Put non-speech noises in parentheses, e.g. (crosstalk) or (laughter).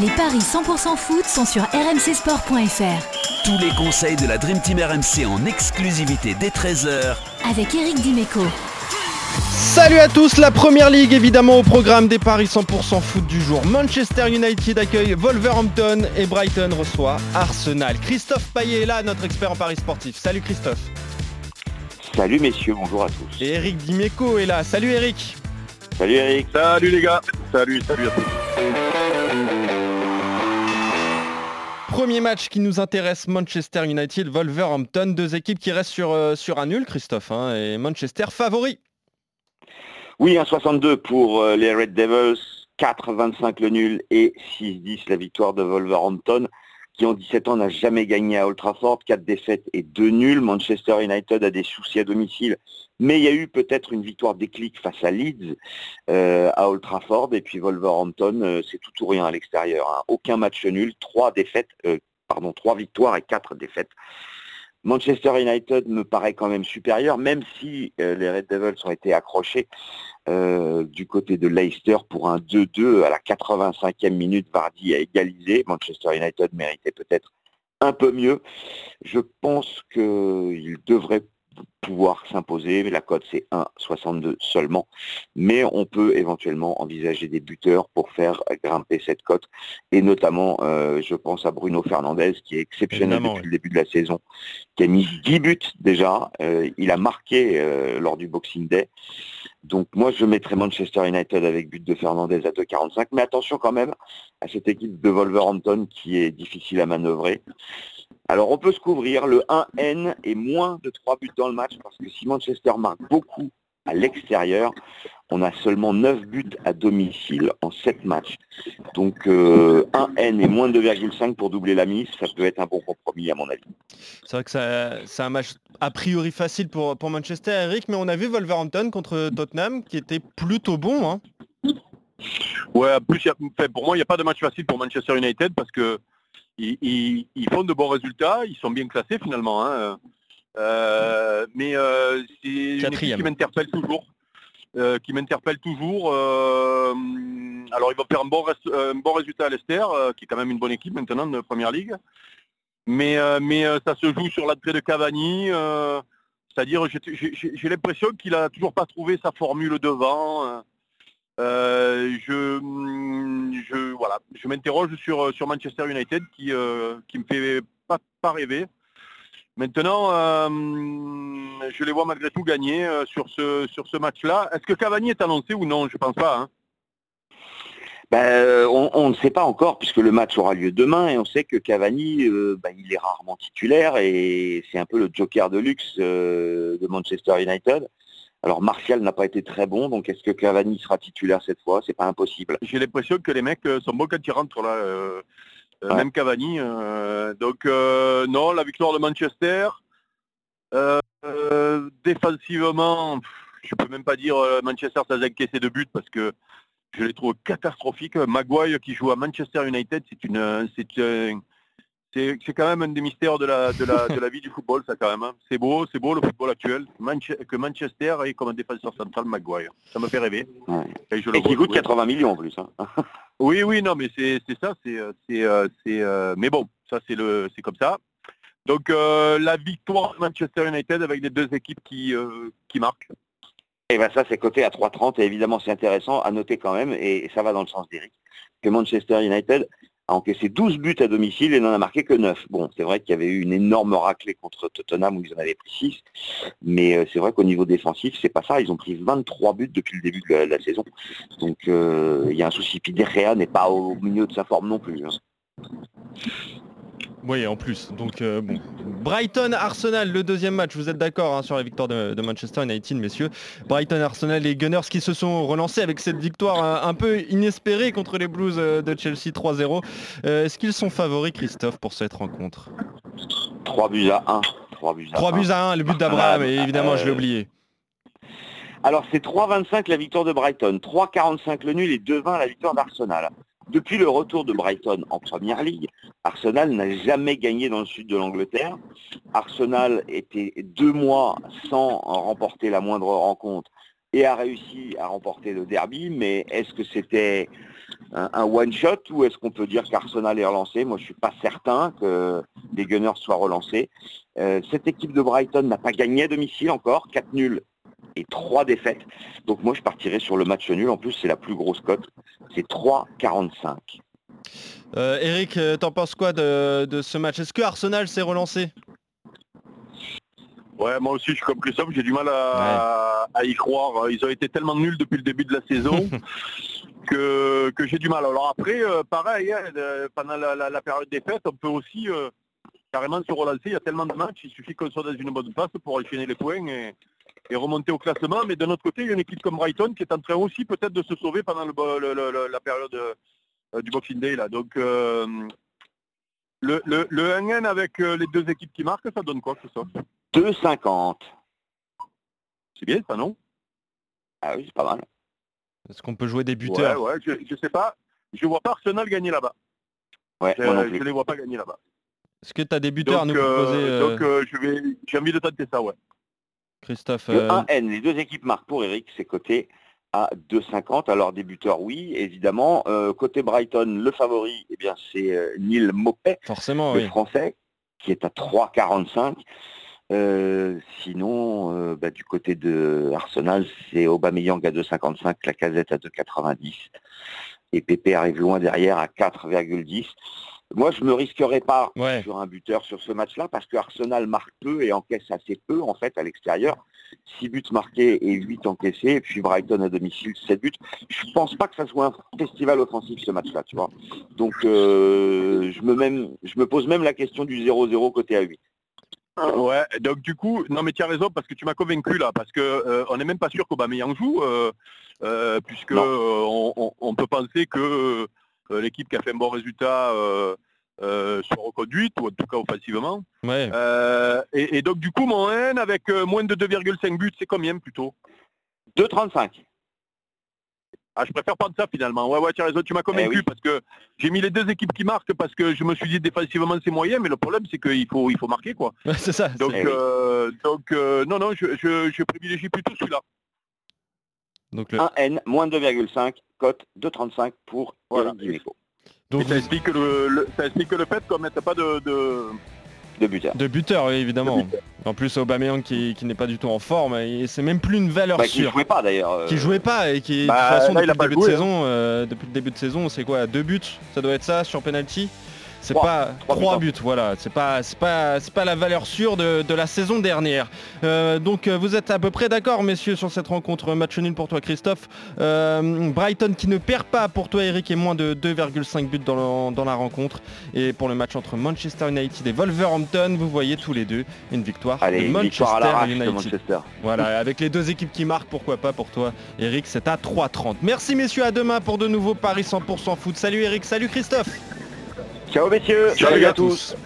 Les paris 100% foot sont sur rmcsport.fr. Tous les conseils de la Dream Team RMC en exclusivité dès 13h avec Eric Dimeco. Salut à tous, la première ligue évidemment au programme des paris 100% foot du jour. Manchester United accueille Wolverhampton et Brighton reçoit Arsenal. Christophe Payet est là, notre expert en paris sportif. Salut Christophe. Salut messieurs, bonjour à tous. Et Eric Dimeco est là. Salut Eric. Salut Eric. Salut les gars. Salut, salut à tous. Premier match qui nous intéresse, Manchester United, Wolverhampton, deux équipes qui restent sur, euh, un nul, Christophe, hein, et Manchester favori. Oui, 1,62 pour euh, les Red Devils, 4,25 le nul et 6,10 la victoire de Wolverhampton qui en 17 ans n'a jamais gagné à Old Trafford, 4 défaites et 2 nuls. Manchester United a des soucis à domicile, mais il y a eu peut-être une victoire déclic face à Leeds euh, à Old Trafford, et puis Wolverhampton, euh, c'est tout ou rien à l'extérieur. Hein. Aucun match nul, 3 défaites, euh, pardon, 3 victoires et 4 défaites. Manchester United me paraît quand même supérieur, même si les Red Devils ont été accrochés. Euh, du côté de Leicester pour un 2-2 à la 85e minute. Vardy a égalisé. Manchester United méritait peut-être un peu mieux. Je pense qu'il devrait pouvoir s'imposer, mais la cote c'est 1,62 seulement. Mais on peut éventuellement envisager des buteurs pour faire grimper cette cote. Et notamment, euh, je pense à Bruno Fernandez, qui est exceptionnel depuis le début de la saison, qui a mis 10 buts déjà. Euh, il a marqué lors du Boxing Day. Donc moi, je mettrais Manchester United avec but de Fernandez à 2,45. Mais attention quand même à cette équipe de Wolverhampton qui est difficile à manœuvrer. Alors on peut se couvrir. Le 1N est moins de 3 buts dans le match parce que si Manchester marque beaucoup à l'extérieur. On a seulement 9 buts à domicile en 7 matchs. Donc euh, un N et moins de 2,5 pour doubler la mise, ça peut être un bon compromis à mon avis. C'est vrai que c'est un match a priori facile pour, pour Manchester, Eric, mais on a vu Wolverhampton contre Tottenham qui était plutôt bon. Hein. Ouais, plus, pour moi, il n'y a pas de match facile pour Manchester United parce que ils, font de bons résultats, ils sont bien classés finalement. Hein. Euh, mais euh, c'est une équipe qui m'interpelle toujours. Euh, qui m'interpelle toujours. alors ils vont faire un bon, bon résultat à Leicester, qui est quand même une bonne équipe maintenant de Première Ligue. Mais, mais ça se joue sur l'entrée de Cavani. C'est-à-dire, j'ai l'impression qu'il a toujours pas trouvé sa formule devant. Je, je, voilà, je m'interroge sur, sur Manchester United qui, qui me fait pas, rêver. Maintenant, euh, je les vois malgré tout gagner euh, sur ce, sur ce match-là. Est-ce que Cavani est annoncé ou non? Je pense pas. Hein. Ben, euh, on, ne sait pas encore puisque le match aura lieu demain et on sait que Cavani, ben, il est rarement titulaire et c'est un peu le joker de luxe de Manchester United. Alors Martial n'a pas été très bon, donc est-ce que Cavani sera titulaire cette fois? C'est pas impossible. J'ai l'impression que les mecs sont bons quand ils rentrent là. Euh, même Cavani. Euh, donc euh, non, la victoire de Manchester. défensivement, je peux même pas dire Manchester ça a encaissé de buts parce que je les trouve catastrophiques. Maguire qui joue à Manchester United, c'est une, c'est c'est quand même un des mystères de la, de la, de la vie du football, ça quand même. Hein. C'est beau, c'est beau le football actuel. que Manchester ait comme un défenseur central Maguire. Ça me fait rêver. Et, qui coûte 80 millions en plus. Hein. (laughs) oui, oui, non, mais c'est ça. c'est c'est euh, euh, mais bon, ça c'est le c'est comme ça. Donc euh, la victoire de Manchester United avec les deux équipes qui, qui marquent. Et eh bien ça c'est coté à 3,30 et évidemment c'est intéressant à noter quand même, et ça va dans le sens d'Eric, que Manchester United encaissé 12 buts à domicile et n'en a marqué que 9. Bon, c'est vrai qu'il y avait eu une énorme raclée contre Tottenham où ils en avaient pris 6, mais euh, c'est vrai qu'au niveau défensif, c'est pas ça. Ils ont pris 23 buts depuis le début de la, saison. Donc euh, il y a un souci. Puis Derrea n'est pas au milieu de sa forme non plus. Hein. Oui, en plus. Donc, euh, bon. Brighton-Arsenal, le deuxième match. Vous êtes d'accord hein, sur la victoire de, Manchester United, messieurs. Brighton-Arsenal, les Gunners qui se sont relancés avec cette victoire un, peu inespérée contre les Blues euh, de Chelsea 3-0. Euh, est-ce qu'ils sont favoris, Christophe, pour cette rencontre? 3 buts à 1. 3 buts à, buts à 1, le but d'Abraham, évidemment, je l'ai oublié. Alors, c'est 3-25 la victoire de Brighton, 3-45 le nul et 2-20 la victoire d'Arsenal. Depuis le retour de Brighton en Première Ligue, Arsenal n'a jamais gagné dans le sud de l'Angleterre. Arsenal était deux mois sans remporter la moindre rencontre et a réussi à remporter le derby, mais est-ce que c'était un, one-shot ou est-ce qu'on peut dire qu'Arsenal est relancé? Moi, je suis pas certain que les Gunners soient relancés. Euh, cette équipe de Brighton n'a pas gagné à domicile encore, 4 nuls et 3 défaites. Donc moi, je partirais sur le match nul. En plus, c'est la plus grosse cote. C'est 3,45. Euh, Eric, euh, t'en penses quoi de, de ce match? Est-ce que Arsenal s'est relancé? Ouais, moi aussi, je suis comme Christophe, j'ai du mal à, à y croire. Ils ont été tellement nuls depuis le début de la saison (laughs) que, que j'ai du mal. Alors après, euh, pareil, hein, pendant la, la- la période des fêtes, on peut aussi euh, carrément se relancer. Il y a tellement de matchs, il suffit qu'on soit dans une bonne place pour enchaîner les points et, et remonter au classement. Mais de notre côté, il y a une équipe comme Brighton qui est en train aussi peut-être de se sauver pendant le, la période euh, du Boxing Day. Là. Donc euh, le, le, le 1-1 avec euh, les deux équipes qui marquent, ça donne quoi, Christophe 2,50. C'est bien ça, non? Ah oui, c'est pas mal. Est-ce qu'on peut jouer des Ouais, buteurs? Ouais, je, je sais pas. Je vois pas Arsenal gagner là-bas. Ouais, Je, moi non je les vois pas gagner là-bas. Est-ce que tu as des buteurs à Donc, nous euh, proposer, euh, donc euh, je vais, j'ai envie de tenter ça, ouais. Christophe Le euh, 1N, les deux équipes marquent pour Eric, c'est coté à 2,50. Alors des buteurs, oui, évidemment. Euh, côté Brighton, le favori, eh bien c'est euh, Neil Mopet, Forcément, le oui. français, qui est à 3,45. Euh, sinon, bah, du côté de Arsenal, c'est Aubameyang à 2,55, la casette à 2,90. Et Pépé arrive loin derrière à 4,10. Moi, je me risquerais pas Ouais. sur un buteur sur ce match-là parce que Arsenal marque peu et encaisse assez peu en fait à l'extérieur. 6 buts marqués et 8 encaissés, et puis Brighton à domicile, 7 buts. Je pense pas que ça soit un festival offensif ce match-là, tu vois. Donc euh, je, me même, je me pose même la question du 0-0 côté à 8. Ouais, donc du coup, non mais tu as raison parce que tu m'as convaincu là, parce que euh, on n'est même pas sûr qu'Aubameyang joue, euh, euh, puisque euh, on, on- on peut penser que euh, l'équipe qui a fait un bon résultat euh, euh, soit reconduite, ou en tout cas offensivement. Ouais. Euh, et, et donc du coup, mon N avec euh, moins de 2,5 buts, c'est combien plutôt? 2,35. Ah, je préfère prendre ça finalement. Ouais, ouais, tu as raison, tu m'as convaincu Eh oui. parce que j'ai mis les deux équipes qui marquent parce que je me suis dit défensivement c'est moyen, mais le problème c'est qu'il faut, il faut marquer quoi. (laughs) C'est ça. Donc, c'est- oui. euh, donc euh, non, non, je, je, je privilégie plutôt celui-là. Donc, le- 1N, moins 2,5, cote 2,35 pour Voilà. Eric Dimeco. donc Et ça explique, le, le- ça explique le fait qu'on mette pas de... de... De buteur. de buteur, oui, évidemment. En plus, Aubameyang qui, qui n'est pas du tout en forme, et c'est même plus une valeur Bah, qui ne sûre. jouait pas d'ailleurs. euh, Qui jouait pas et qui, Bah, de toute façon, là, depuis, le début de hein. saison, euh, depuis le début de saison, c'est quoi Deux buts Ça doit être ça sur penalty? C'est pas Trois trois buts. buts, voilà. C'est pas, c'est pas, c'est pas la valeur sûre de, de la saison dernière. Euh, donc euh, vous êtes à peu près d'accord, messieurs, sur cette rencontre. Match nul pour toi, Christophe. Euh, Brighton qui ne perd pas pour toi, Eric, et moins de 2,5 buts dans, le- dans la rencontre. Et pour le match entre Manchester United et Wolverhampton, vous voyez tous les deux une victoire Allez, de Manchester victoire à l'arrache de United. Manchester. Voilà, avec les deux équipes qui marquent, pourquoi pas pour toi, Eric, c'est à 3,30. Merci messieurs, à demain pour de nouveaux Paris 100% foot. Salut Eric, salut Christophe. Ciao messieurs, Ciao, salut les à tous.